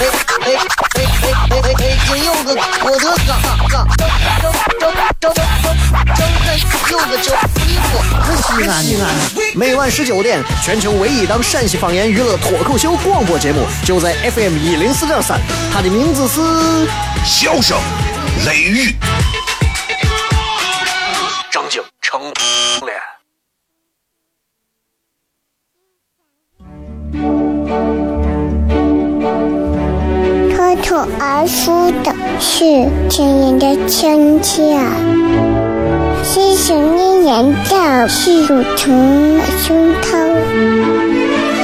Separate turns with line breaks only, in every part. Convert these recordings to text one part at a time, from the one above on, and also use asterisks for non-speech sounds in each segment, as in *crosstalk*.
哎哎哎！北京有个我的嘎嘎，张张张张张有个叫，西安西安。每晚十九点，全球唯一档陕西方言娱乐脱口秀广播节目，就在 FM 一零四点三。它的名字是《
笑声雷雨》，
而出的是亲人的亲切，是想念人的是乳虫胸膛，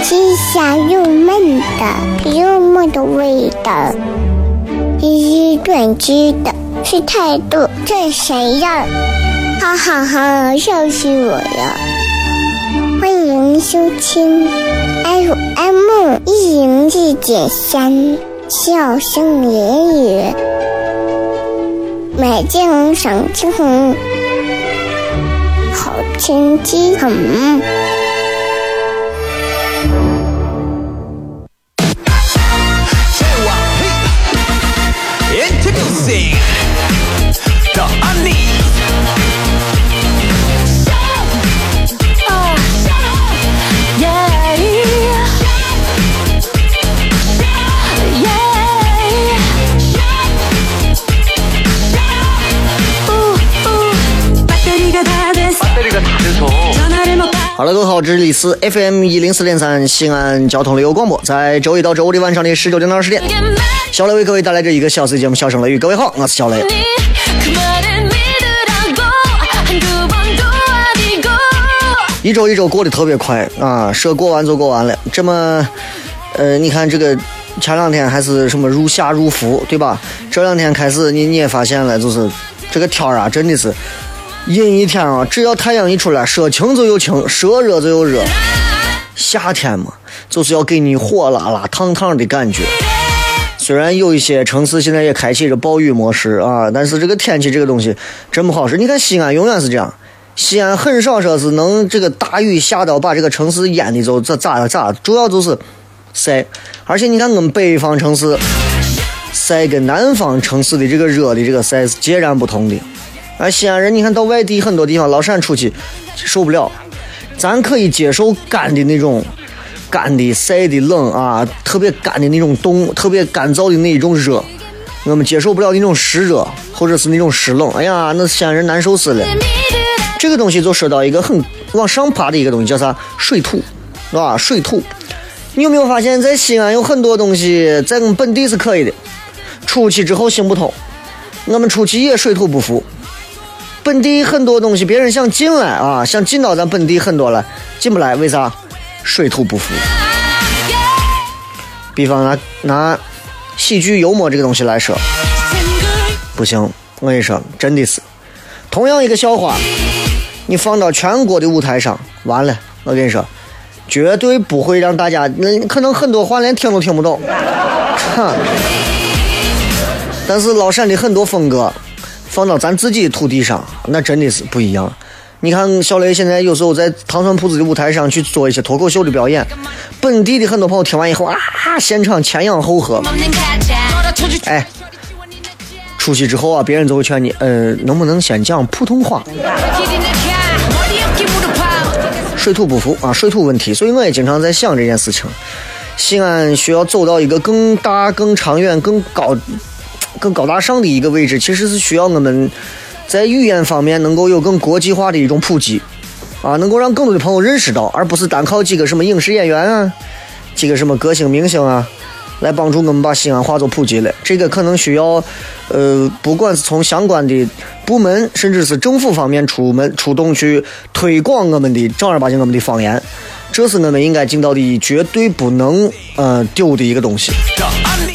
是香又闷的幽默的味道，是短知的是态度这谁呀？哈哈哈，笑死我了！欢迎收听 FM 一零四点三。笑声言语，美景赏晴好天气很。好了，各位好，这里是 FM 一零四点三西安交通旅游广播，在周一到周五的晚上的十九点到二十点，小雷为各位带来这一个小时的节目《笑声雷雨》。各位好，我是小雷。一周一周过得特别快啊，说过完就过完了。这么，呃，你看这个前两天还是什么入夏入伏，对吧？这两天开始，你你也发现了，就是这个天儿啊，真的是。阴一天啊，只要太阳一出来，说晴就有晴，说热就有热。夏天嘛，就是要给你火辣辣、烫烫的感觉。虽然有一些城市现在也开启着暴雨模式啊，但是这个天气这个东西真不好使。你看西安永远是这样，西安很少说是能这个大雨下到把这个城市淹的就这咋了咋，主要就是晒。而且你看我们北方城市晒跟南方城市的这个热的这个晒是截然不同的。啊，西安人，你看到外地很多地方老陕出去受不了，咱可以接受干的那种，干的晒的冷啊，特别干的那种冻，特别干燥的那一种热，我们接受不了那种湿热或者是那种湿冷。哎呀，那西安人难受死了。这个东西就说到一个很往上爬的一个东西，叫啥？水土，是吧？水土。你有没有发现，在西安有很多东西在我们本地是可以的，出去之后行不通，我们出去也水土不服。本地很多东西，别人想进来啊，想进到咱本地很多了，进不来，为啥？水土不服。比方拿拿喜剧幽默这个东西来说，不行，我跟你说，真的是，同样一个笑话，你放到全国的舞台上，完了，我跟你说，绝对不会让大家，那可能很多话连听都听不懂。哼。但是老陕的很多风格。放到咱自己土地上，那真的是不一样。你看小雷现在有时候在糖蒜铺子的舞台上去做一些脱口秀的表演，本地的很多朋友听完以后啊，现场前仰后合。哎，出去之后啊，别人就会劝你，呃，能不能先讲普通话？水土不服啊，水土问题。所以我也经常在想这件事情。西安需要走到一个更大、更长远、更高。更高大上的一个位置，其实是需要我们在语言方面能够有更国际化的一种普及，啊，能够让更多的朋友认识到，而不是单靠几个什么影视演员啊，几个什么歌星明星啊，来帮助我们把西安话做普及了。这个可能需要，呃，不管是从相关的部门，甚至是政府方面出门出动去推广我们的正儿八经我们的方言。这是我们应该尽到的绝对不能呃丢的一个东西，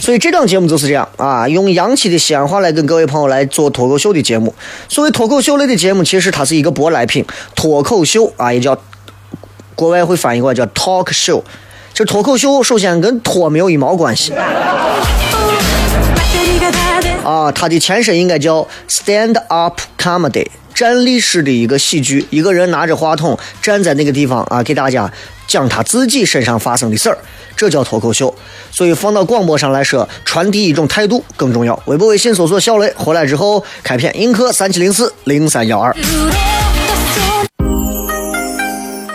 所以这档节目就是这样啊，用洋气的西安话来跟各位朋友来做脱口秀的节目。所谓脱口秀类的节目，其实它是一个舶来品，脱口秀啊也叫国外会翻译过来叫 talk show。这脱口秀首先跟脱没有一毛关系。啊，它的前身应该叫 stand up comedy，站立式的一个喜剧。一个人拿着话筒站在那个地方啊，给大家讲他自己身上发生的事儿，这叫脱口秀。所以放到广播上来说，传递一种态度更重要。微博、微信搜索小雷，回来之后开片，映客三七零四零三幺二。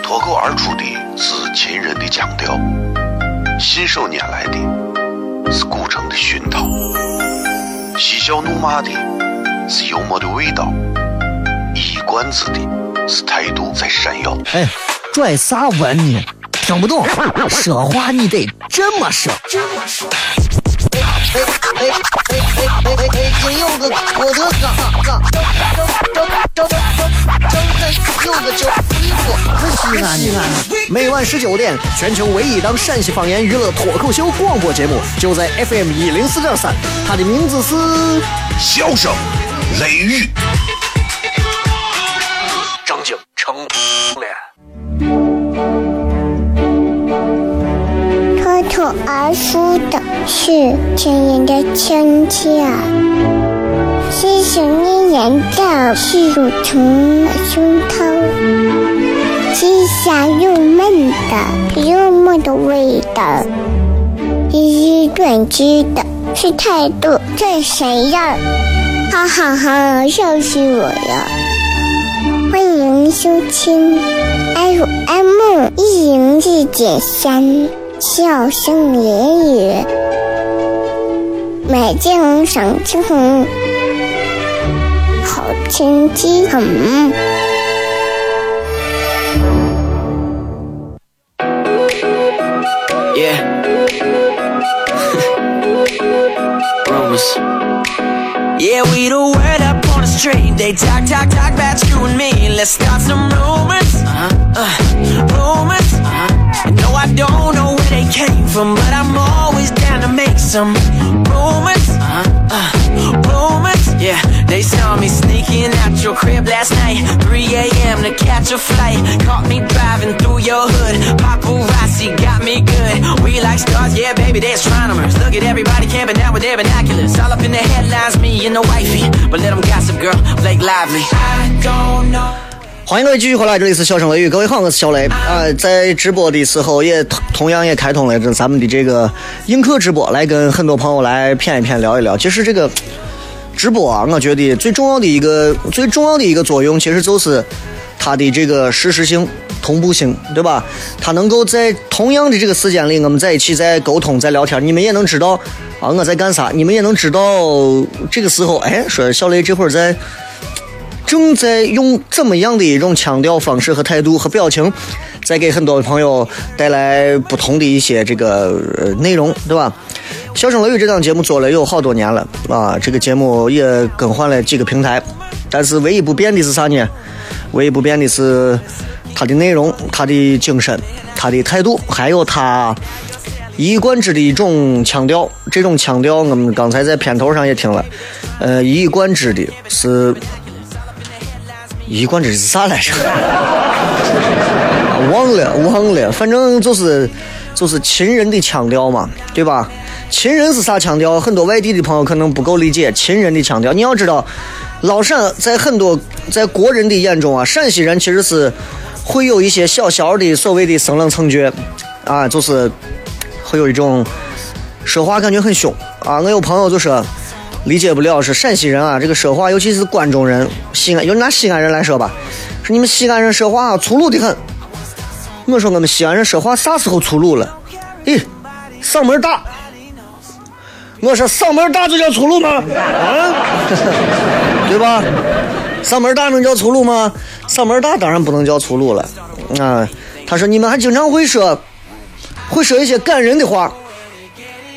脱口而出的是秦人的腔调，信手拈来的是古城的熏陶，嬉笑怒骂的是幽默的味道，冠子的是态度在闪耀。
哎，拽啥文呢？听不懂，说话你得这么说。
哎哎哎哎哎哎！金有个我的嘎嘎，张张张张张有个叫衣服，
西安西安，
每晚十九点，全球唯一档陕西方言娱乐脱口秀广播节目，就在 FM 一零四点三，它的名字是
笑声雷雨，
脱口而出的是亲人的亲切，是想念人的是乳虫的胸膛，是香又闷的幽默的味道，是短知的是态度这谁呀？哈哈哈，笑死我了！欢迎收听 FM 一零四点三。笑声言语，美景赏晴空，好天气很。
Yeah. Rumors. Yeah, we the word up on the street. They talk, talk, talk about you and me. Let's start some rumors. Uh-huh. Uh, rumors. Uh-huh. No, I don't know where they came from, but I'm always down to make some rumors. Uh-huh. Uh, rumors. Yeah, they saw me sneaking out your crib last night. 3 a.m. to catch a flight. Caught me driving through your hood. Paparazzi got me good. We like stars, yeah, baby, they're astronomers. Look at everybody camping out with their binoculars. All up in the headlines, me and the wifey. But let them gossip, girl, Blake Lively. I don't know.
欢迎各位继续回来，这里是笑声雷雨，各位好，我是小雷啊、在直播的时候也同同样也开通了这咱们的这个映客直播，来跟很多朋友来谝一谝，聊一聊。其实这个直播啊，我觉得最重要的一个最重要的一个作用，其实就是它的这个实时性、同步性，对吧？它能够在同样的这个时间里，我们在一起在沟通、在聊天，你们也能知道啊我在干啥，你们也能知道这个时候，哎，说小雷这会儿在。正在用怎么样的一种腔调方式和态度和表情，在给很多朋友带来不同的一些这个呃内容，对吧？笑声雷雨这档节目做了有好多年了啊，这个节目也更换了几个平台，但是唯一不变的是啥呢？唯一不变的是它的内容、它的精神、它的态度，还有它一以贯之的一种腔调。这种腔调，我们刚才在片头上也听了，呃，一以贯之的是。一贯之是啥来着？*laughs* 忘了，忘了，反正就是就是秦人的腔调嘛，对吧？秦人是啥腔调？很多外地的朋友可能不够理解秦人的腔调。你要知道，老陕在很多在国人的眼中啊，陕西人其实是会有一些小小的所谓的生冷蹭倔啊，就是会有一种说话感觉很凶啊。我有朋友就说。理解不了是陕西人啊，这个说话，尤其是关中人，西安，就拿西安人来说吧，说你们西安人说话粗鲁的很。我说我们西安人说话啥时候粗鲁了？咦，嗓门大。我说嗓门大就叫粗鲁吗？啊，*laughs* 对吧？嗓门大能叫粗鲁吗？嗓门大当然不能叫粗鲁了。啊，他说你们还经常会说，会说一些感人的话。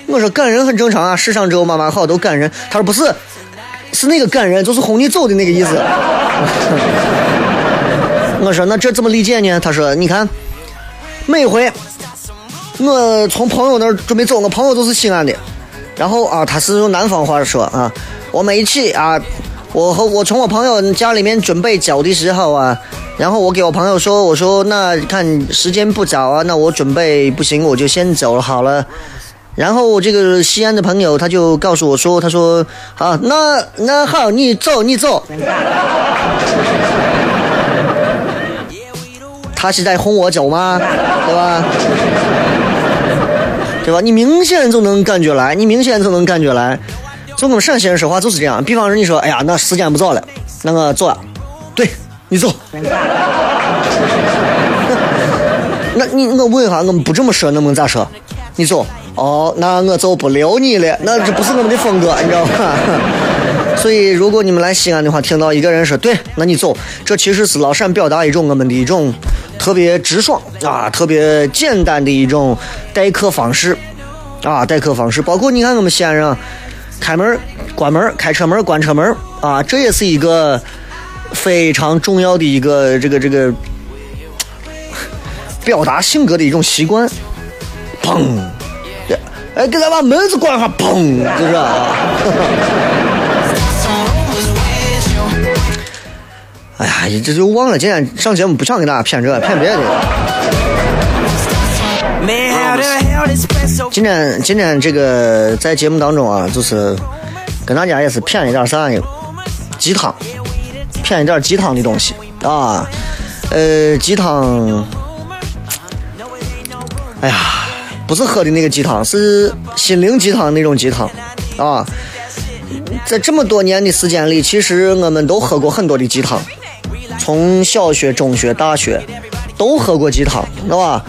我说感人很正常啊，世上只有妈妈好，都感人。他说不是，是那个感人，就是哄你走的那个意思。*laughs* 我说那这怎么理解呢？他说你看，每回我从朋友那儿准备走，我朋友都是西安的，然后啊，他是用南方话说啊，我们一起啊，我和我从我朋友家里面准备走的时候啊，然后我给我朋友说，我说那看时间不早啊，那我准备不行，我就先走了好了。然后这个西安的朋友他就告诉我说，他说啊，那那好，你走你走。他是在哄我走吗？对吧？对吧？你明显就能感觉来，你明显就能感觉来。就我们陕西人说话就是这样。比方说你说，哎呀，那时间不早了，那个走。对，你走。*laughs* 那你我问一下，我们不这么说，能不能咋说？你走。哦，那我就不留你了。那这不是我们的风格，你知道吧？*laughs* 所以，如果你们来西安的话，听到一个人说“对”，那你走，这其实是老陕表达一种我们的一种特别直爽啊、特别简单的一种待客方式啊，待客方式。包括你看我们西安人开门、关门、开车门、关车门啊，这也是一个非常重要的一个这个这个表达性格的一种习惯。砰！哎，给咱把门子关上，砰！就是啊。哎呀，这就忘了，今天上节目不想给大家骗这骗别的。今天今天这个在节目当中啊，就是跟大家也是骗一点啥呢？鸡汤，骗一点鸡汤的东西啊。呃，鸡汤，哎呀，不是喝的那个鸡汤，是心灵鸡汤那种鸡汤啊。在这么多年的时间里，其实我们都喝过很多的鸡汤。从小学、中学、大学都喝过鸡汤，知道吧？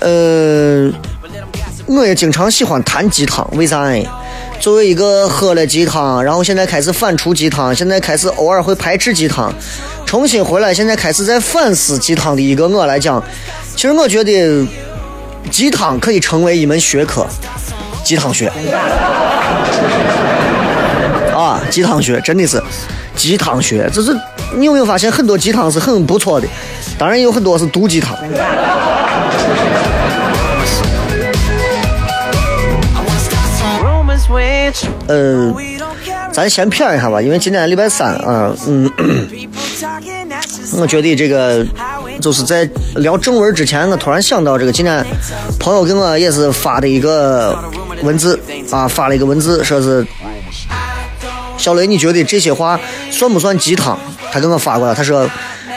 呃，我也经常喜欢谈鸡汤，为啥呢？作为一个喝了鸡汤，然后现在开始反刍鸡汤，现在开始偶尔会排斥鸡汤，重新回来，现在开始在反思鸡汤的一个我来讲，其实我觉得鸡汤可以成为一门学科，鸡汤学啊，鸡汤学真的是鸡汤学，这是。你有没有发现很多鸡汤是很不错的？当然有很多是毒鸡汤。呃，咱先骗一下吧，因为今天礼拜三啊，嗯，*coughs* 我觉得这个就是在聊正文之前，我突然想到这个，今天朋友给我也是发的一个文字啊，发了一个文字，说是小雷，你觉得这些话算不算鸡汤？他给我发过来，他说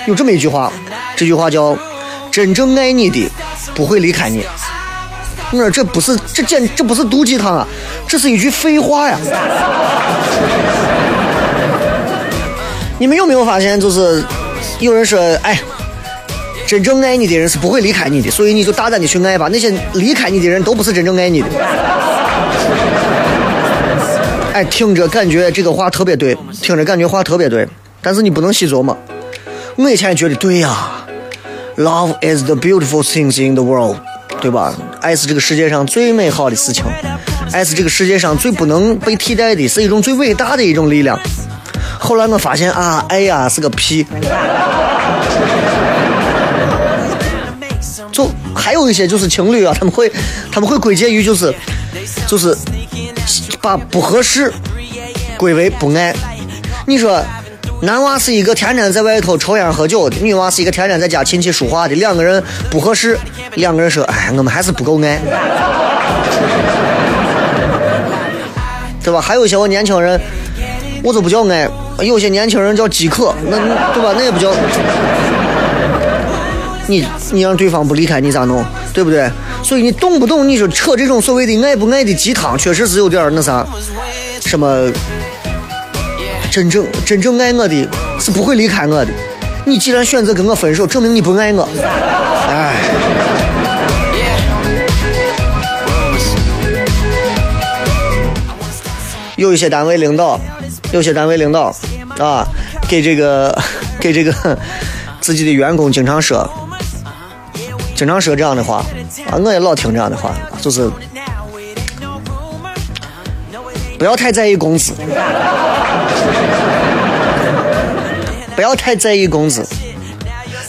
有这么一句话，这句话叫“真正爱你的不会离开你”。我说这不是这简这不是毒鸡汤啊，这是一句废话呀！*laughs* 你们有没有发现，就是有人说，哎，真正爱你的人是不会离开你的，所以你就大胆的去爱吧。那些离开你的人都不是真正爱你的。哎，听着感觉这个话特别对，听着感觉话特别对。但是你不能细琢磨，我以前也觉得对呀，Love is the beautiful things in the world，对吧？爱是这个世界上最美好的事情，爱是这个世界上最不能被替代的，是一种最伟大的一种力量。后来我发现啊，爱呀是个屁。就还有一些就是情侣啊，他们会他们会归结于就是就是把不合适归为不爱。你说？男娃是一个天天在外头抽烟喝酒的，女娃是一个天天在家琴棋书画的，两个人不合适，两个人说，哎，我们还是不够爱，对吧？还有一些我年轻人，我都不叫爱，有些年轻人叫饥渴，那对吧？那也不叫。你你让对方不离开你咋弄？对不对？所以你动不动你说扯这种所谓的爱不爱的鸡汤，确实是有点那啥，什么？真正真正爱我的是不会离开我的。你既然选择跟我分手，证明你不爱我。哎。有一些单位领导，有些单位领导啊，给这个 *laughs* 给这个自己的员工经常说，经常说这样的话啊，我也老听这样的话，就是不要太在意工资，*laughs* 不要太在意工资，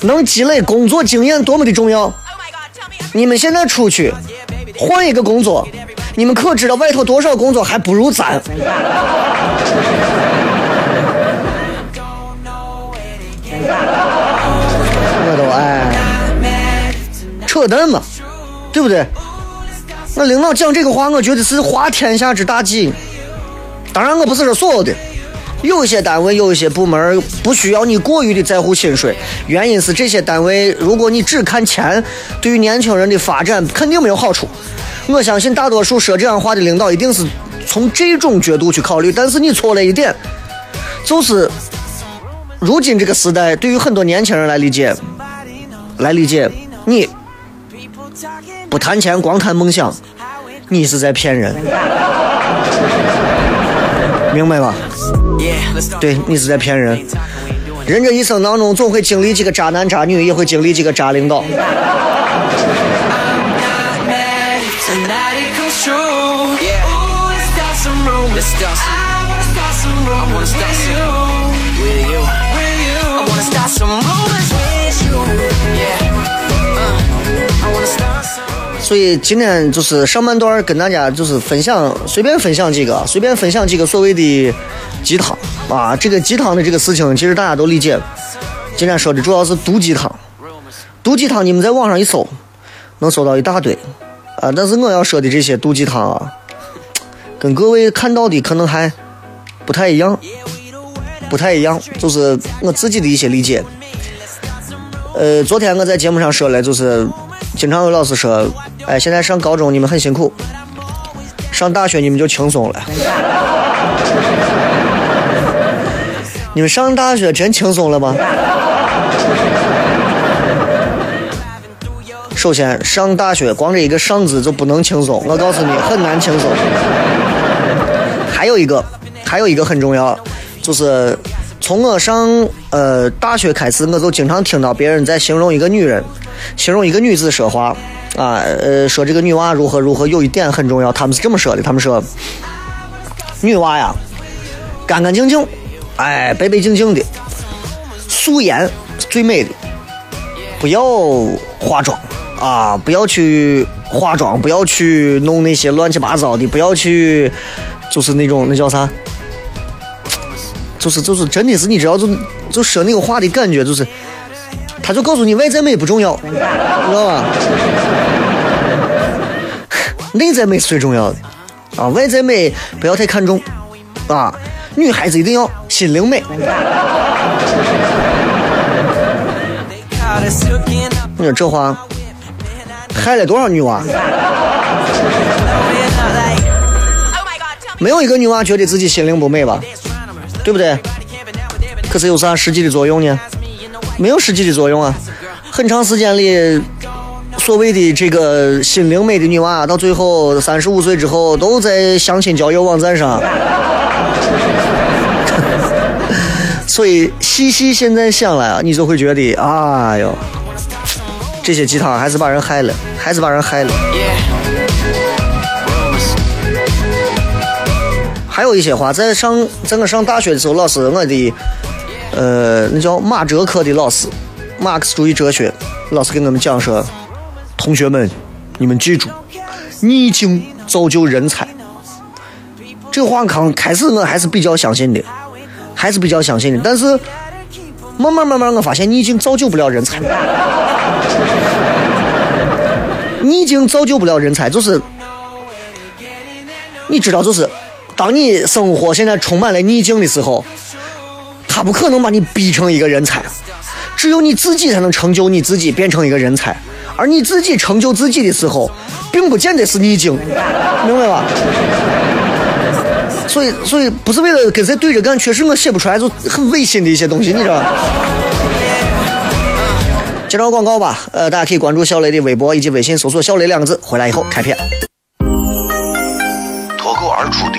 能积累工作经验多么的重要！你们现在出去换一个工作，你们可知道外头多少工作还不如咱？*laughs* 我都哎。扯淡嘛，对不对？那领导讲这个话，我觉得是滑天下之大稽。当然，我不是说所有的，有一些单位、有一些部门不需要你过于的在乎薪水，原因是这些单位，如果你只看钱，对于年轻人的发展肯定没有好处。我相信大多数说这样话的领导一定是从这种角度去考虑，但是你错了一点，就是如今这个时代，对于很多年轻人来理解，来理解你不谈钱，光谈梦想，你是在骗人，明白吧？对你是在骗人。人这一生当中总会经历几个渣男渣女，也会经历几个渣领导。所以今天就是上半段跟大家就是分享，随便分享几个，随便分享几个所谓的鸡汤啊。这个鸡汤的这个事情，其实大家都理解。今天说的主要是毒鸡汤，毒鸡汤你们在网上一搜，能搜到一大堆啊。但是我要说的这些毒鸡汤啊，跟各位看到的可能还不太一样，不太一样，就是我自己的一些理解。呃，昨天我在节目上说了，就是经常有老师说，哎，现在上高中你们很辛苦，上大学你们就轻松了。你们上大学真轻松了吗？首先，上大学光这一个“上”字就不能轻松，我告诉你，很难轻松。还有一个，还有一个很重要，就是从我上呃大学开始，我就经常听到别人在形容一个女人，形容一个女子说话啊，呃，说这个女娃如何如何，有一点很重要，他们是这么说的，他们说，女娃呀，干干净净，哎，白白净净的，素颜是最美的，不要化妆啊，不要去化妆，不要去弄那些乱七八糟的，不要去，就是那种那叫啥？就是就是真的是你知道就就说那个话的感觉就是，他就告诉你外在美不重要，你知道吧？*laughs* 内在美是最重要的啊，外在美不要太看重啊，女孩子一定要心灵美。你说这话害了多少女娃.
Oh.
没有一个女娃觉得自己心灵不美吧？对不对？可是有啥实际的作用呢？没有实际的作用啊！很长时间里，所谓的这个心灵美的女娃，到最后三十五岁之后，都在相亲交友网站上。*laughs* 所以细细现在想来啊，你就会觉得，哎呦，这些鸡汤还是把人害了，还是把人害了。还有一些话，在上在我上大学的时候，老师我的呃那叫马哲科的老师，马克思主义哲学老师给我们讲说，同学们，你们记住，逆境造就人才。这话刚开始我还是比较相信的，还是比较相信的，但是慢慢慢慢我发现逆境造就不了人才，*laughs* 逆境造就不了人才，就是你知道，就是当你生活现在充满了逆境的时候，他不可能把你逼成一个人才，只有你自己才能成就你自己，变成一个人才。而你自己成就自己的时候，并不见得是逆境，明白吧？所以，所以不是为了跟谁对着干，确实我写不出来就很违心的一些东西，你知道吧？接着广告吧，呃，大家可以关注小雷的微博以及微信，搜索“小雷”两个字，回来以后开片。
脱口而出的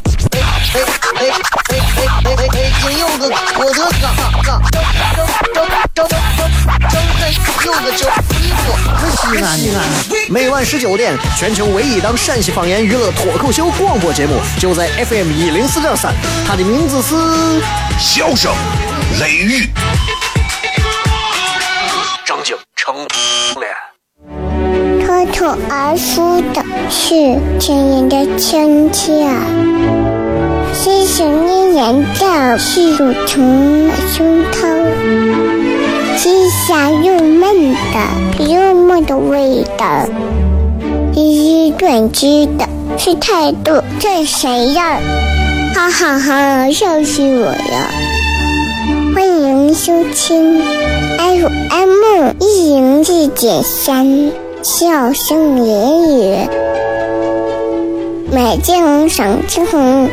哎哎哎！北京有个郭德纲，纲张张张张张张有个叫一个西安西安。每晚十九点，全球唯一档陕西方言娱乐脱口秀广播节目，就在 FM 一零四点三，它的名字是。
笑声雷雨，
正经成脸。
脱口而出的是亲人的亲切，是想念人的是乳虫的胸膛，是香又闷的幽默的味道，是短知的是态度，这谁呀？哈哈哈，笑死我了！欢迎收听 FM 一零四点三，笑声言语，美景赏之红，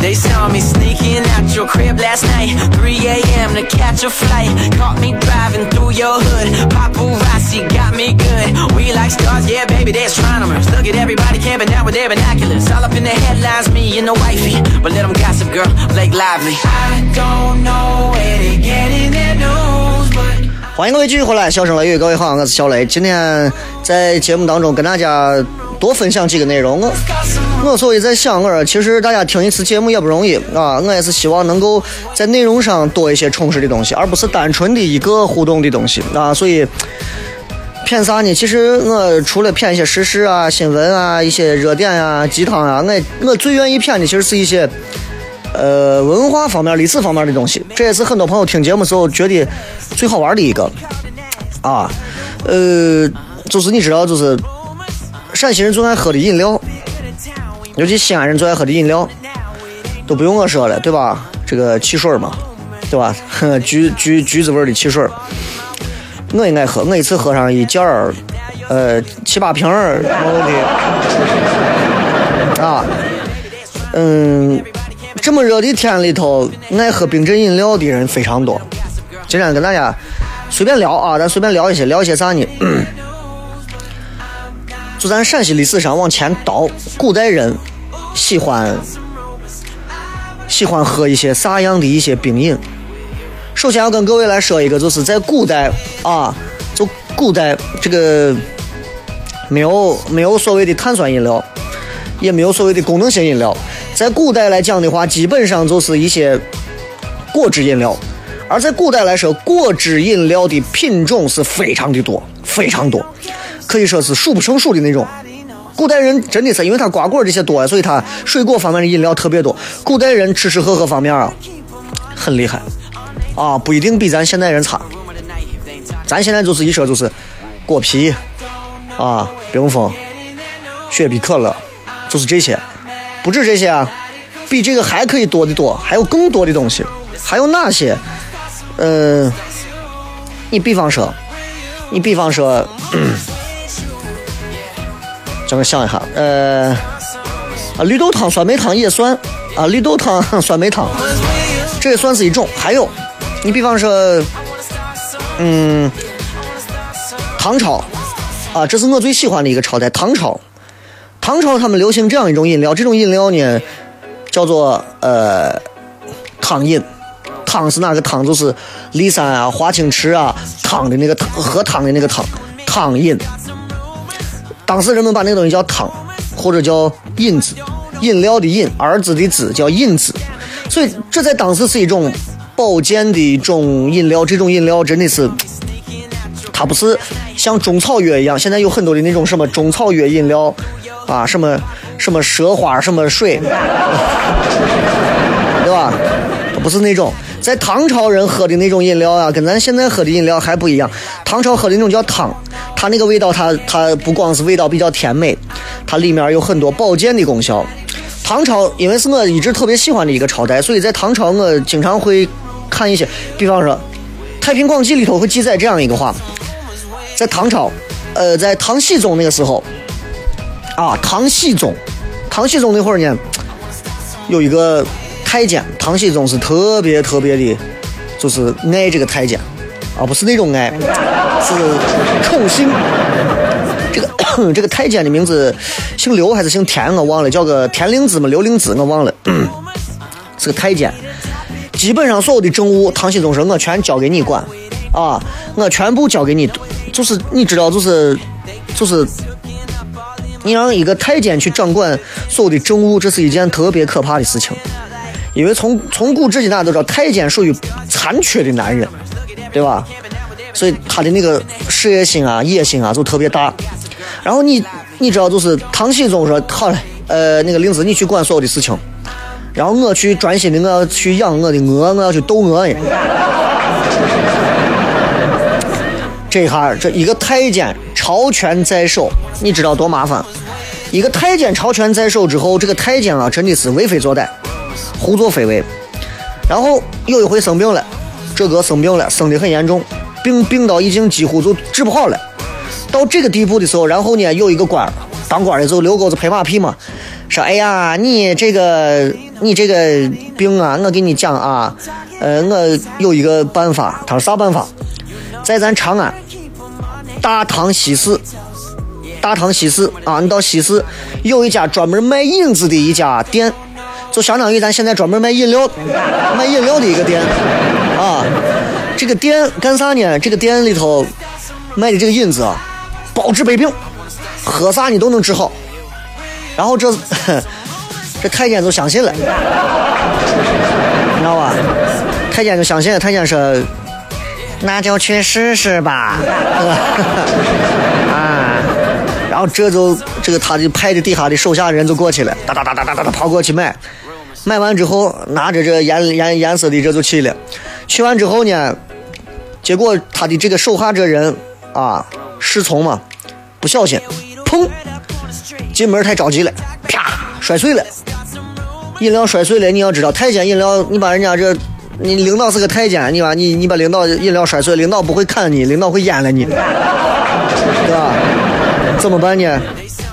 They saw me sneaking out your crib last night. 3 a.m. to catch a flight. Caught me driving through your hood. Paparazzi got me good. We like stars, yeah, baby, they're astronomers. Look at everybody camping out with their binoculars. All up in the headlines, me and the wifey. But let them gossip, girl, Blake Lively. I don't know where they getting their news, but.
欢迎各位继续回来，笑声雷雨，各位好，我是小雷。今天在节目当中跟大家多分享几个内容。我我所以在想，我说其实大家听一次节目也不容易啊，我也是希望能够在内容上多一些充实的东西，而不是单纯的一个互动的东西啊。所以骗啥呢？其实我除了骗一些时事啊、新闻啊、一些热点啊、鸡汤啊，我我最愿意骗的其实是一些。呃，文化方面、历史方面的东西，这也是很多朋友听节目时候觉得最好玩的一个啊。呃，就是你知道，就是陕西人最爱喝的饮料，尤其西安人最爱喝的饮料，都不用我说了，对吧？这个汽水嘛，对吧？*laughs* 橘橘橘子味的汽水，我也爱喝，我一次喝上一件儿，呃，七八瓶儿没问题啊。嗯。这么热的天里头，爱喝冰镇饮料的人非常多。今天跟大家随便聊啊，咱随便聊一些，聊一些啥呢？就咱陕西历史上往前倒，古代人喜欢喜欢喝一些啥样的一些冰饮？首先要跟各位来说一个，就是在古代啊，就古代这个没有没有所谓的碳酸饮料，也没有所谓的功能性饮料。在古代来讲的话，基本上就是一些果汁饮料，而在古代来说，果汁饮料的品种是非常的多，非常多，可以说是数不胜数的那种。古代人真的是因为他瓜果这些多，所以他水果方面的饮料特别多。古代人吃吃喝喝方面啊，很厉害啊，不一定比咱现代人差。咱现在就是一说就是果啤啊，冰峰、雪碧、可乐，就是这些。不止这些啊，比这个还可以多的多，还有更多的东西，还有哪些？嗯，你比方说，你比方说，让我想一下，呃，啊，绿豆汤、酸梅汤也算啊，绿豆汤、酸梅汤，这也算是一种。还有，你比方说，嗯，唐朝啊，这是我最喜欢的一个朝代，唐朝。唐朝他们流行这样一种饮料，这种饮料呢叫做呃汤饮。汤是哪个汤？就是骊山啊、华清池啊汤的那个汤，喝汤的那个汤，汤饮。当时人？们把那个东西叫汤，或者叫饮子，饮料的饮，儿子的子叫饮子。所以这在当时是一种保健的一种饮料。这种饮料真的是，它不是像中草药一样，现在有很多的那种什么中草药饮料。啊，什么什么蛇花什么水，对吧？不是那种，在唐朝人喝的那种饮料啊，跟咱现在喝的饮料还不一样。唐朝喝的那种叫汤，它那个味道，它它不光是味道比较甜美，它里面有很多保健的功效。唐朝因为是我一直特别喜欢的一个朝代，所以在唐朝我经常会看一些，比方说《太平广记》里头会记载这样一个话，在唐朝，呃，在唐僖宗那个时候。啊，唐僖宗，唐僖宗那会儿呢，有一个太监，唐僖宗是特别特别的就是爱这个太监，啊，不是那种爱，是宠幸。这个 *coughs* 这个太监的名字姓刘还是姓田？我忘了，叫个田灵芝嘛，刘灵芝我忘了，*coughs* 是个太监。基本上所有的政务，唐僖宗说，我全交给你管，啊，我全部交给你，就是你知道，就是就是，你让一个太监去掌管所有的政务，这是一件特别可怕的事情。因为从从古至今，大家都知道太监属于残缺的男人，对吧？所以他的那个事业心啊、野心啊就特别大。然后你你知道，就是唐僖宗说好了，呃，那个令子你去管所有的事情，然后我去专心的我要去养我的鹅，我要去逗鹅呀。这一下这一个太监朝权在手，你知道多麻烦？一个太监朝权在手之后，这个太监啊真的是为非作歹，胡作非为。然后有一回生病了，这哥生病了，生得很严重，病病到已经几乎就治不好了。到这个地步的时候，然后呢，有一个官当官的就遛狗子拍马屁嘛，说：“哎呀，你这个你这个病啊，我给你讲啊，呃，我有一个办法。”他说啥办法？在咱长安大唐西市，大唐西市啊，你到西市有一家专门卖引子的一家店，就相当于咱现在专门卖饮料、卖饮料的一个店啊。这个店干啥呢？这个店里头卖的这个引子啊，包治百病，喝啥你都能治好。然后这 *laughs* 这太监就相信了，你知道吧？太监就相信了，太监说。那就去试试吧，*laughs* 啊！然后这就这个他的派的底下的手下人就过去了，哒哒哒哒哒哒哒跑过去买，买完之后拿着这颜颜颜色的这就去了，去完之后呢，结果他的这个手下这人啊，侍从嘛，不小心，砰，进门太着急了，啪，摔碎了，饮料摔碎了。你要知道，太监饮料，你把人家这。你领导是个太监，你把你你把领导饮料摔碎，领导不会砍你，领导会阉了你，*laughs* 对吧？怎么办呢？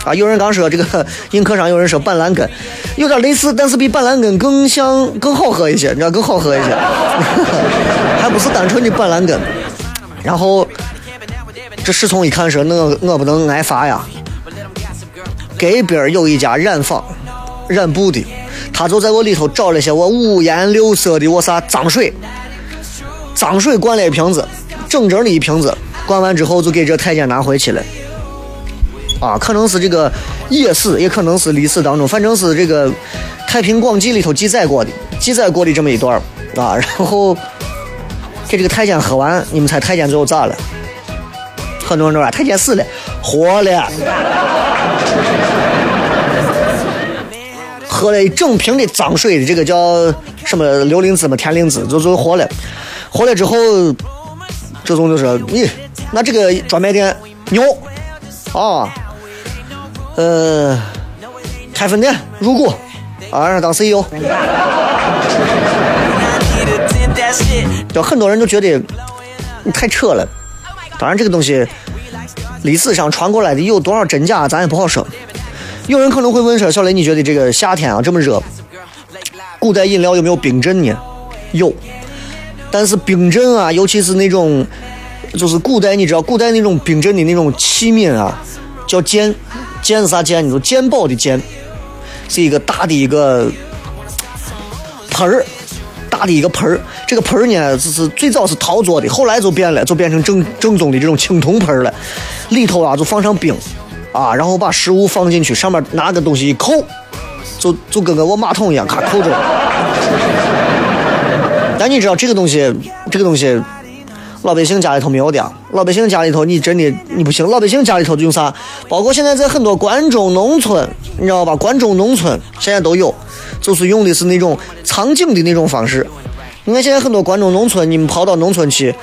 啊，有人刚说这个 *laughs* 映客上有人说板蓝根，有点类似，但是比板蓝根更像更好喝一些，你知道更好喝一些，*laughs* 还不是单纯的板蓝根。然后这侍从一看说，那我不能挨罚呀。隔边有一家染坊，染布的。他就在我里头找了些我五颜六色的我啥脏水，脏水灌了一瓶子，整整的一瓶子，灌完之后就给这太监拿回去了。啊，可能是这个野史，也可能是历史当中，反正是这个《太平广记》里头记载过的，记载过的这么一段啊。然后给这个太监喝完，你们猜太监最后咋了？很多人都说太监死了，活了。喝了一整瓶的脏水的，这个叫什么刘灵芝嘛，田灵芝，就就活了。活了之后，这种就说咦那这个专卖店牛啊，呃，开分店入股啊，当 CEO。就很多人都觉得你太扯了。当然，这个东西历史上传过来的有多少真假，咱也不好说。有人可能会问说：“小雷，你觉得这个夏天啊这么热，古代饮料有没有冰镇呢？有，但是冰镇啊，尤其是那种，就是古代你知道，古代那种冰镇的那种器皿啊，叫鉴，鉴是啥鉴？你说鉴宝的鉴，是一个大的一个盆儿，大的一个盆儿。这个盆儿呢，就是最早是陶做的，后来就变了，就变成正正宗的这种青铜盆了，里头啊就放上冰。”啊，然后把食物放进去，上面拿个东西一扣，就就跟个我马桶一样，咔扣住了。*laughs* 但你知道这个东西，这个东西，老百姓家里头没有的。老百姓家里头，你真的你不行。老百姓家里头用啥？包括现在在很多关中农村，你知道吧？关中农村现在都有，就是用的是那种藏井的那种方式。你看现在很多关中农村，你们跑到农村去，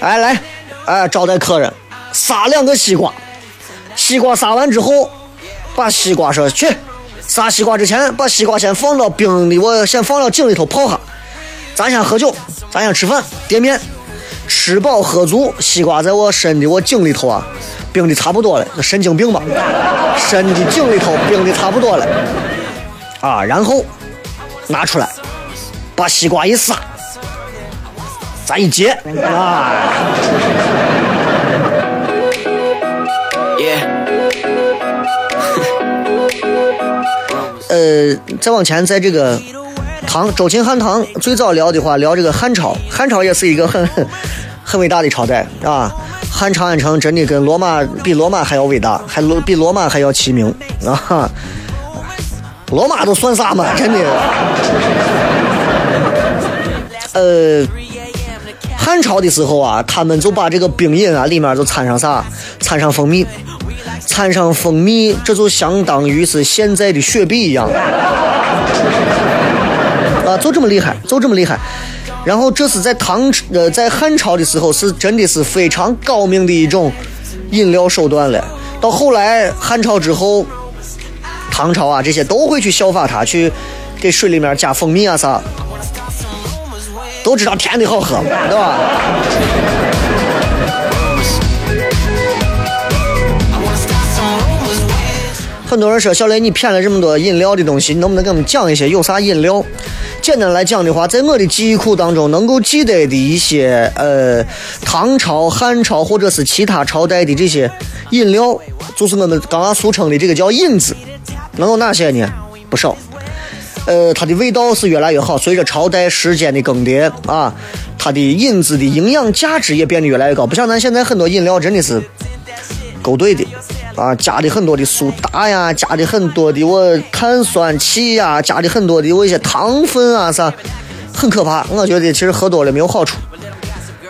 哎来，哎招待客人，撒两个西瓜。西瓜撒完之后，把西瓜说去撒西瓜之前，把西瓜先放到冰里，我先放到井里头泡下。咱先喝酒，咱先吃饭，点面，吃饱喝足，西瓜在我身的我井里头啊，冰的差不多了，神经病吧？身的井里头冰的差不多了啊，然后拿出来，把西瓜一撒，咱一接啊。
Yeah.
呃，再往前，在这个唐周秦汉唐最早聊的话，聊这个汉朝，汉朝也是一个很很伟大的朝代啊。汉长安城真的跟罗马比罗马还要伟大，还罗比罗马还要齐名啊！罗马都算啥嘛？真的。呃，汉朝的时候啊，他们就把这个冰饮啊里面就掺上啥？掺上蜂蜜。掺上蜂蜜，这就相当于是现在的雪碧一样，啊，就这么厉害，就这么厉害。然后这是在唐呃在汉朝的时候，是真的是非常高明的一种饮料手段了。到后来汉朝之后，唐朝啊这些都会去效法它，去给水里面加蜂蜜啊啥，都知道甜的好喝，对吧？很多人说小雷，你骗了这么多饮料的东西，你能不能给我们讲一些有啥饮料？简单来讲的话，在我的记忆库当中，能够记得的一些呃唐朝、汉朝或者是其他朝代的这些饮料，就是我们刚刚俗称的这个叫饮子，能有哪些呢？不少。呃，它的味道是越来越好，随着朝代时间的更迭啊，它的饮子的营养价值也变得越来越高。不像咱现在很多饮料真的是勾兑的。啊，加的很多的苏打呀，加的很多的我碳酸气呀，加的很多的我一些糖分啊啥，很可怕。我觉得其实喝多了没有好处。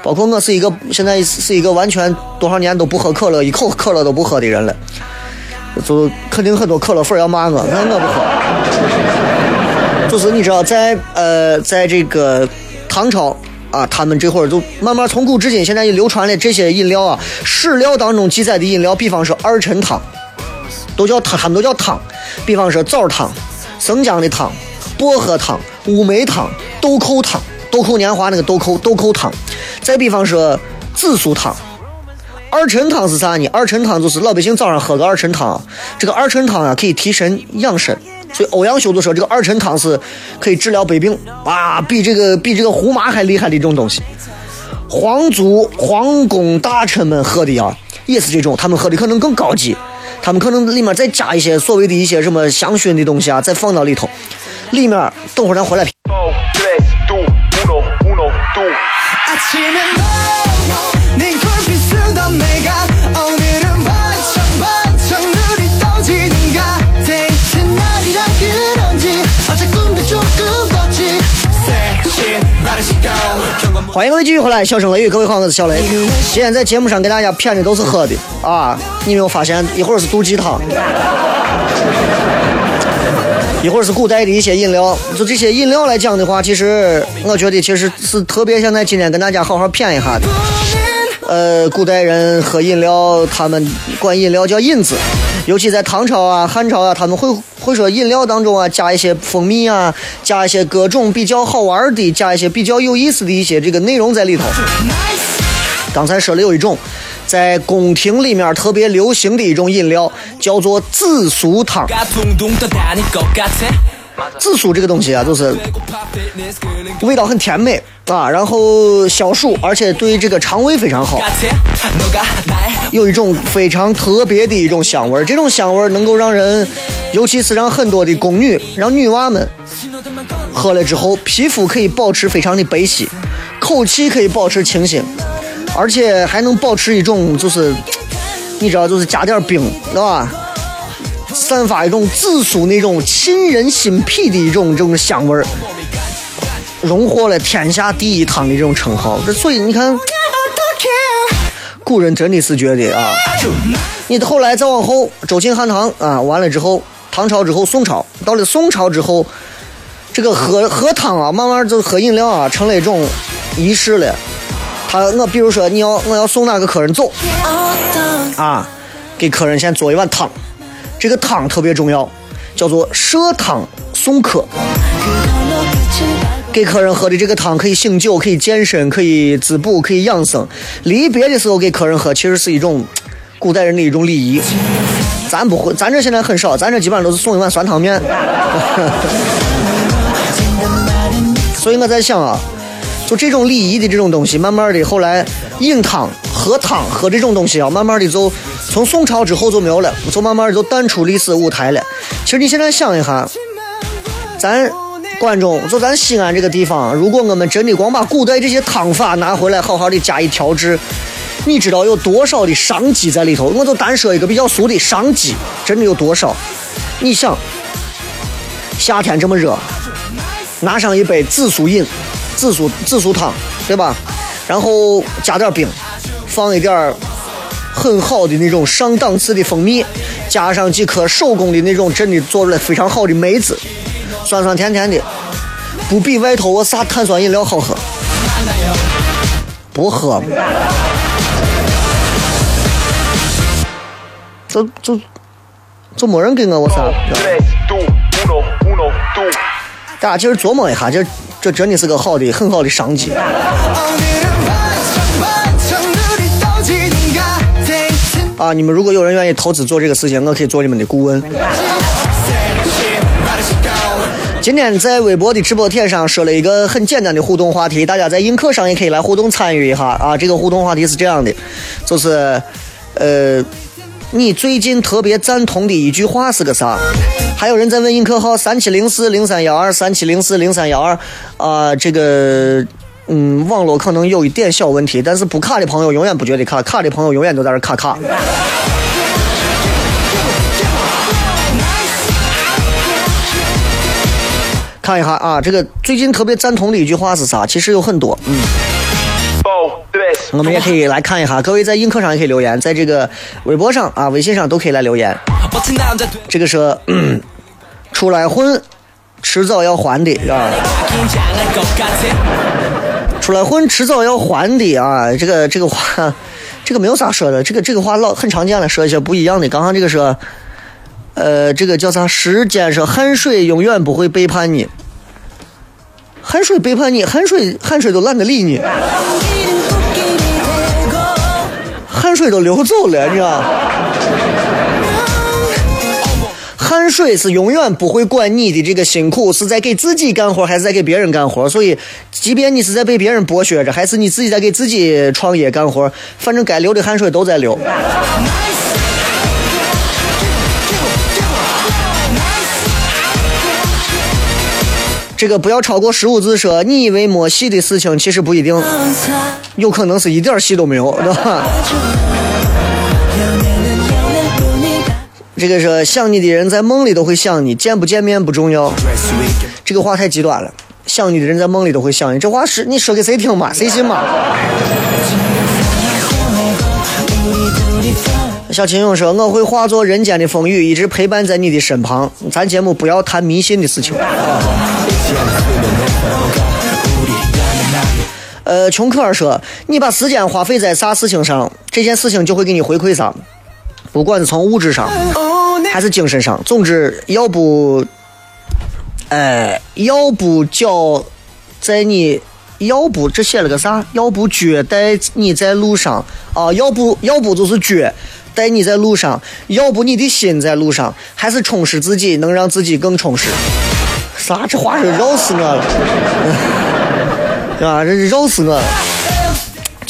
包括我是一个现在是一个完全多少年都不喝可乐，一口可乐都不喝的人了，就肯定很多可乐粉要骂我，那我不喝。就是你知道，在呃，在这个唐朝。啊，他们这会儿就慢慢从古至今，现在也流传的这些饮料啊，史料当中记载的饮料，比方说二陈汤，都叫汤，他们都叫汤。比方说枣汤、生姜的汤、薄荷汤、乌梅汤、豆蔻汤、豆蔻年华那个豆蔻豆蔻汤。再比方说紫苏汤。二陈汤是啥呢？二陈汤就是老百姓早上喝个二陈汤，这个二陈汤啊可以提神养神。所以欧阳修就说这个二陈汤是可以治疗百病啊，比这个比这个胡麻还厉害的一种东西。皇族皇宫大臣们喝的啊，也是这种，他们喝的可能更高级，他们可能里面再加一些所谓的一些什么香薰的东西啊，再放到里头。里面等会儿咱回来。欢迎各位继续回来，笑声雷雨，各位好，我是小雷。今天在节目上给大家骗的都是喝的啊，你没有发现？一会儿是毒鸡汤，*laughs* 一会儿是古代的一些饮料。就这些饮料来讲的话，其实我觉得其实是特别想在今天跟大家好好骗一下的。呃，古代人喝饮料，他们管饮料叫饮子，尤其在唐朝啊、汉朝啊，他们会会说饮料当中啊加一些蜂蜜啊，加一些各种比较好玩的，加一些比较有意思的一些这个内容在里头。刚才说了有一种在宫廷里面特别流行的一种饮料，叫做紫苏汤。紫苏这个东西啊，就是味道很甜美啊，然后消暑，而且对这个肠胃非常好，有一种非常特别的一种香味儿。这种香味儿能够让人，尤其是让很多的宫女、让女娃们喝了之后，皮肤可以保持非常的白皙，口气可以保持清新，而且还能保持一种就是，你知道，就是加点冰，对吧？散发一种紫苏那种沁人心脾的一种这种香味儿，荣获了天下第一汤的这种称号。这所以你看，古人真的是觉得啊，你后来再往后，周秦汉唐啊，完了之后，唐朝之后，宋朝，到了宋朝之后，这个喝喝汤啊，慢慢就喝饮料啊，成了一种仪式了。他我比如说你要我要送哪个客人走啊，给客人先做一碗汤。这个汤特别重要，叫做设汤送客。给客人喝的这个汤可以醒酒，可以健身，可以滋补，可以养生。离别的时候给客人喝，其实是一种古代人的一种礼仪。咱不会，咱这现在很少，咱这基本上都是送一碗酸汤面。*laughs* 所以我在想啊，就这种礼仪的这种东西，慢慢的后来饮汤、喝汤、喝这种东西啊，慢慢的就从宋朝之后就没有了，就慢慢的就淡出历史舞台了。其实你现在想一下，咱观众就咱西安这个地方，如果我们真的光把古代这些汤法拿回来，好好的加以调制，你知道有多少的商机在里头？我就单说一个比较俗的商机，真的有多少？你想，夏天这么热，拿上一杯紫苏饮，紫苏紫苏汤，对吧？然后加点冰，放一点很好的那种上档次的蜂蜜，加上几颗手工的那种真的做出来非常好的梅子，酸酸甜甜的，不比外头我啥碳酸饮料好喝。不喝，就就就没人给我我啥。大家其实琢磨一下，这这真的是个好的、很好的商机。啊，你们如果有人愿意投资做这个事情，我可以做你们的顾问。今天在微博的直播帖上说了一个很简单的互动话题，大家在映客上也可以来互动参与一下啊。这个互动话题是这样的，就是呃，你最近特别赞同的一句话是个啥？还有人在问映客号三七零四零三幺二三七零四零三幺二啊，这个嗯，网络可能有一点小问题，但是不卡的朋友永远不觉得卡，卡的朋友永远都在这卡卡。看一下啊，这个最近特别赞同的一句话是啥？其实有很多，嗯，我们也可以来看一下。各位在映客上也可以留言，在这个微博上啊、微信上都可以来留言。这个是、嗯出来混，迟早要还的啊。出来混，迟早要还的啊！这个这个话，这个没有啥说的，这个这个话老很常见了，说一些不一样的。刚刚这个说，呃，这个叫啥？时间说汗水永远不会背叛你，汗水背叛你，汗水汗水都懒得理你，汗水都流走了，你知道？汗水是永远不会管你的这个辛苦是在给自己干活还是在给别人干活，所以，即便你是在被别人剥削着，还是你自己在给自己创业干活，反正该流的汗水都在流。这个不要超过十五字说，你以为没戏的事情，其实不一定，有可能是一点戏都没有，对吧？这个说想你的人在梦里都会想你，见不见面不重要。这个话太极端了，想你的人在梦里都会想你，这话是你说给谁听嘛？谁信嘛？小秦勇说：“我会化作人间的风雨，一直陪伴在你的身旁。”咱节目不要谈迷信的事情。呃，琼克尔说：“你把时间花费在啥事情上，这件事情就会给你回馈啥。不管是从物质上，还是精神上，总之要不，哎，要不叫在你，要不这写了个啥？要不脚带你在路上啊？要不要不就是脚带你在路上？要不你的心在路上，还是充实自己，能让自己更充实？啥？这话是绕死我了，*laughs* 对吧？这绕死我了。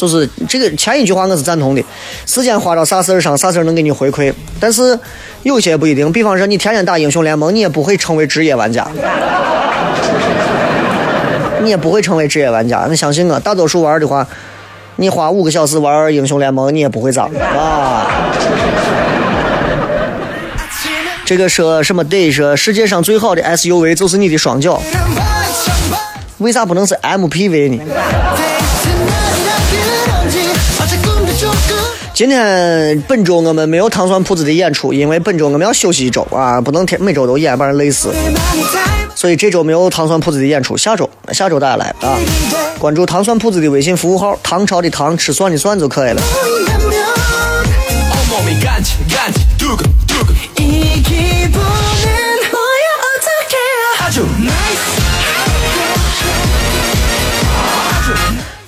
就是这个前一句话我是赞同的，时间花到啥事儿上，啥事儿能给你回馈。但是有些不一定，比方说你天天打英雄联盟，你也不会成为职业玩家，*laughs* 你也不会成为职业玩家。那相信我，大多数玩的话，你花五个小时玩英雄联盟，你也不会咋啊。这个说什么得说世界上最好的 SUV 就是你的双脚，为啥不能是 MPV 呢？今天本周我们没有糖蒜铺子的演出，因为本周我们要休息一周啊，不能天每周都演，把人累死。所以这周没有糖蒜铺子的演出，下周下周大家来啊！关注糖蒜铺子的微信服务号“唐朝的糖吃蒜的蒜”就可以了。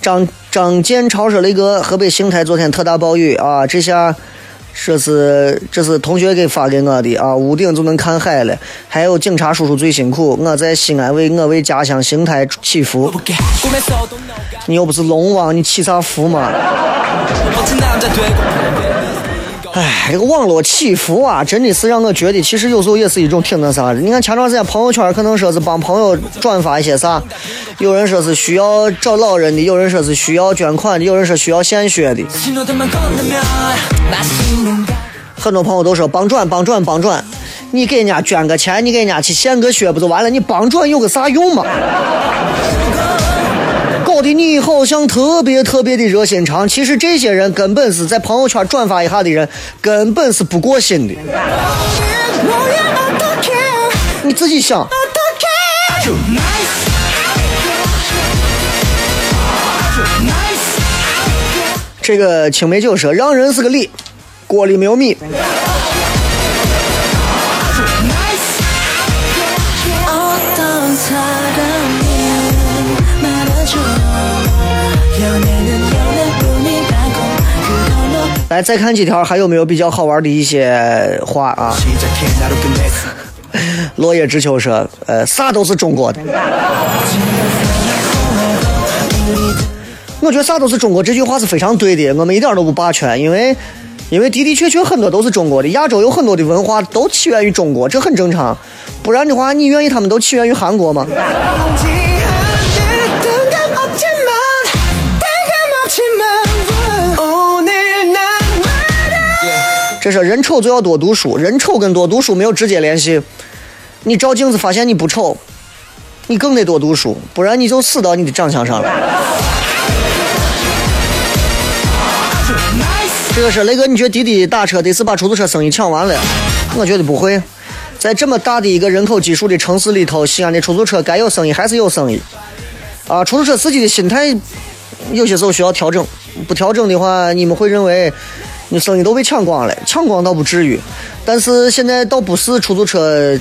张张建超说雷哥河北邢台昨天特大暴雨啊，这下说是这是同学给发给我的啊，屋顶就能看海了。还有警察叔叔最辛苦，我在西安为我为家乡邢台祈福。你又不是龙王，你祈啥福嘛？哎，这个网络祈福啊，真的是让我觉得，其实有时候也是一种挺那啥的。你看前段时间朋友圈可能说是帮朋友转发一些啥，有人说是需要找老人的，有人说是需要捐款的，有人说需要献血的。很多朋友都说帮转帮转帮转，你给人家捐个钱，你给人家去献个血不就完了？你帮转有个啥用嘛？的你好像特别特别的热心肠，其实这些人根本是在朋友圈转发一下的人，根本是不过心的。你自己想。这个青梅酒说，让人是个理，锅里没有米。来，再看几条，还有没有比较好玩的一些话啊？*laughs* 落叶知秋说，呃，啥都是中国的。我觉得啥都是中国这句话是非常对的，我们一点都不霸权，因为，因为的的确确很多都是中国的，亚洲有很多的文化都起源于中国，这很正常。不然的话，你愿意他们都起源于韩国吗？这是人丑就要多读书，人丑跟多读书没有直接联系。你照镜子发现你不丑，你更得多读书，不然你就死到你的长相上了。这个是雷哥，你觉得滴滴打车得是把出租车生意抢完了？我觉得不会，在这么大的一个人口基数的城市里头，西安的出租车该有生意还是有生意。啊，出租车司机的心态有些时候需要调整，不调整的话，你们会认为。你生意都被抢光了，抢光倒不至于，但是现在倒不是出租车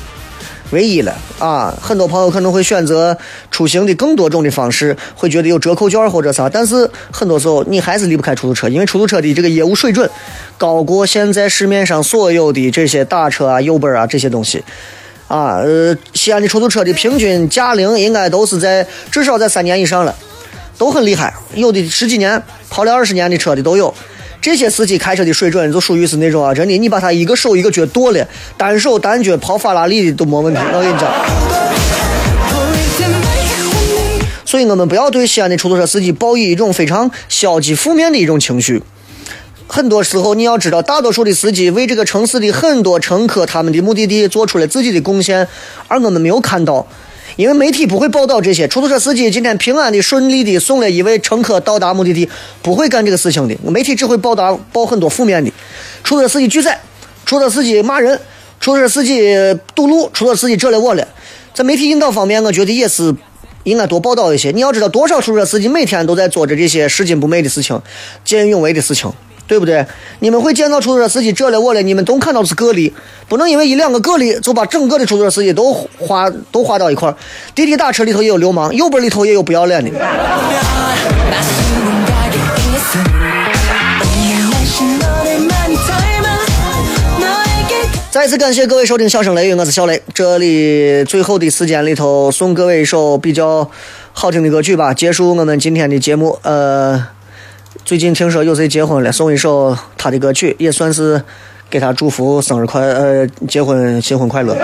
唯一了啊！很多朋友可能会选择出行的更多种的方式，会觉得有折扣券或者啥，但是很多时候你还是离不开出租车，因为出租车的这个业务水准高过现在市面上所有的这些打车啊、优奔啊这些东西啊。呃，西安的出租车的平均驾龄应该都是在至少在三年以上了，都很厉害，有的十几年跑了二十年的车的都有。这些司机开车的水准就属于是那种啊，真的，你把他一个手一个脚剁了，单手单脚跑法拉利的都没问题。我跟你讲，所以我们不要对西安的出租车司机抱以一种非常消极负面的一种情绪。很多时候你要知道，大多数的司机为这个城市的很多乘客他们的目的地做出了自己的贡献，而我们没有看到。因为媒体不会报道这些，出租车司机今天平安的、顺利的送了一位乘客到达目的地，不会干这个事情的。媒体只会报道报很多负面的，出租车司机拒载，出租车司机骂人，出租车司机堵路，出租车司机这了我了。在媒体引导方面，我觉得也是应该多报道一些。你要知道，多少出租车司机每天都在做着这些拾金不昧的事情、见义勇为的事情。对不对？你们会见到出租车司机这了我了，你们都看到是个例，不能因为一两个个例就把整个的出租车司机都划都划到一块。滴滴打车里头也有流氓，右边里头也有不要脸的。再次感谢各位收听《笑声雷雨》，我是小雷。这里最后的时间里头送各位一首比较好听的歌曲吧，结束我们今天的节目。呃。最近听说有谁结婚了，送一首他的歌曲，也算是给他祝福生日快呃结婚新婚快乐。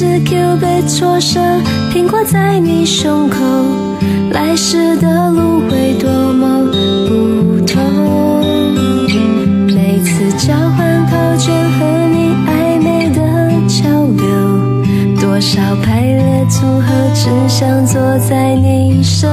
是 Q 被戳伤，苹果在你胸口，来时的路会多么不同。每次交换考卷和你暧昧的交流，多少排列组合，只想坐在你身